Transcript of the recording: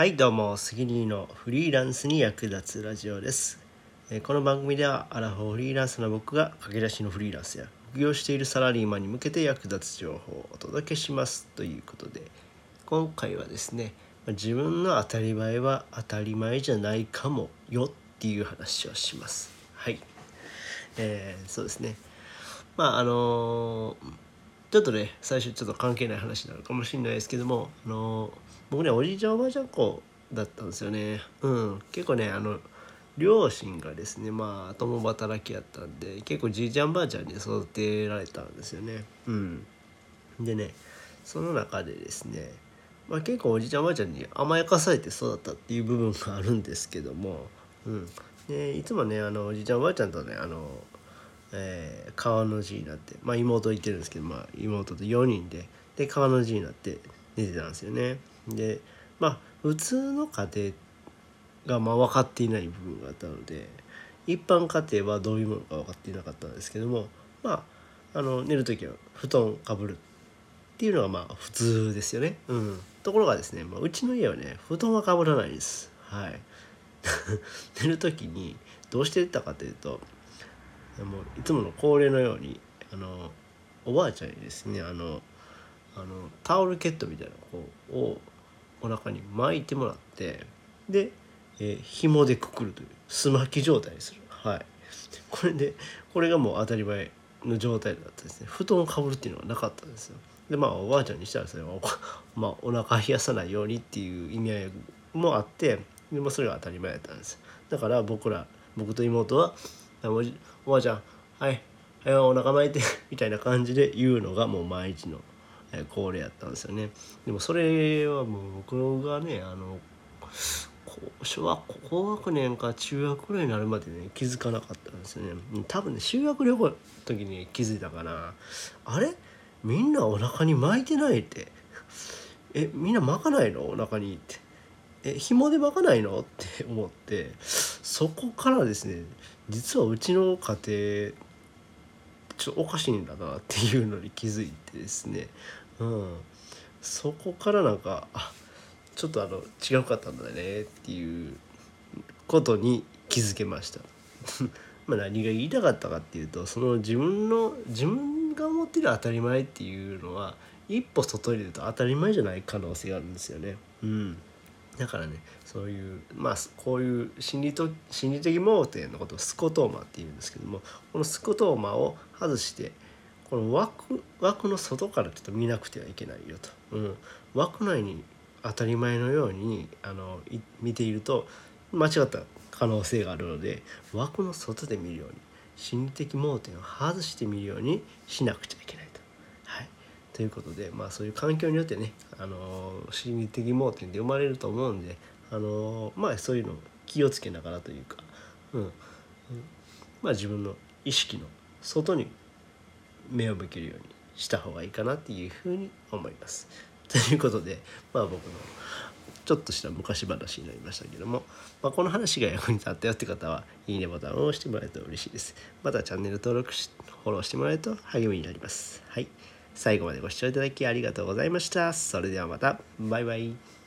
はいどうも杉のフリーランスに役立つラジオです。この番組ではアラフォーフリーランスの僕が駆け出しのフリーランスや副業しているサラリーマンに向けて役立つ情報をお届けしますということで今回はですね自分の当たり前は当たり前じゃないかもよっていう話をします。はい。えーそうですね。まああのーちょっとね最初ちょっと関係ない話になるかもしれないですけども、あの僕ねおじいちゃんおばあちゃん子だったんですよね。うん。結構ねあの両親がですねまあ共働きやったんで結構じいちゃんばあちゃんに育てられたんですよね。うん。でねその中でですねまあ、結構おじいちゃんおばあちゃんに甘やかされて育ったっていう部分があるんですけども、うん、でいつもねあのおじいちゃんおばあちゃんとねあの、えー川の字になって、まあ、妹いてるんですけど、まあ、妹と4人でで川の字になって寝てたんですよね。でまあ普通の家庭がまあ分かっていない部分があったので一般家庭はどういうものか分かっていなかったんですけどもまああの寝る時は布団かぶるっていうのがまあ普通ですよね。うん、ところがですね、まあ、うちの家はね布団はかぶらないです。はい、寝る時にどうしてたかというともういつもの恒例のようにあのおばあちゃんにですねあのあのタオルケットみたいなのをお腹に巻いてもらってで、えー紐でくくるというすまき状態にする。はい、これでこれがもう当たり前の状態だったですね。布団をかぶるっていうのはなかったんですよ。でまあおばあちゃんにしたらそれはお, まあ、お腹冷やさないようにっていう意味合いもあってでもそれが当たり前だったんです。だから僕ら僕と妹は「おばあちゃん。はい。はいお腹巻いて」みたいな感じで言うのがもう毎日の恒例やったんですよね。でもそれはもう僕がねあの小学校高学年か中学ぐらいになるまでね気づかなかったんですよね。多分ね修学旅行の時に気づいたかな。あれ？みんなお腹に巻いてないって。えみんな巻かないの？お腹にって。え紐で巻かないの？って思って。そこからですね実はうちの家庭ちょっとおかしいんだなっていうのに気づいてですねうんそこからなんかあちょっとあの違うかったんだねっていうことに気づけました。ま何が言いたかったかっていうとその自分の自分が思ってる当たり前っていうのは一歩外に出ると当たり前じゃない可能性があるんですよね。うん、だからねそういうまあこういう心理と心理的盲点のことをスコトーマっていうんですけどもこのスコトーマを外してこの枠枠の外からちょっと見なくてはいけないよと、うん、枠内に当たり前のようにあの見ていると間違った可能性があるので枠の外で見るように心理的盲点を外してみるようにしなくちゃいけな。い、ということでまあそういう環境によってね、あの心理的盲点で生まれると思うんで、あのまあそういうのを気をつけながらというか、うんまあ自分の意識の外に目を向けるようにした方がいいかなっていうふうに思います。ということでまあ僕のちょっとした昔話になりましたけども、まあ、この話が役に立ったよって方はいいねボタンを押してもらえると嬉しいです。またチャンネル登録しフォローしてもらえると励みになります。はい。最後までご視聴いただきありがとうございました。それではまた。バイバイ。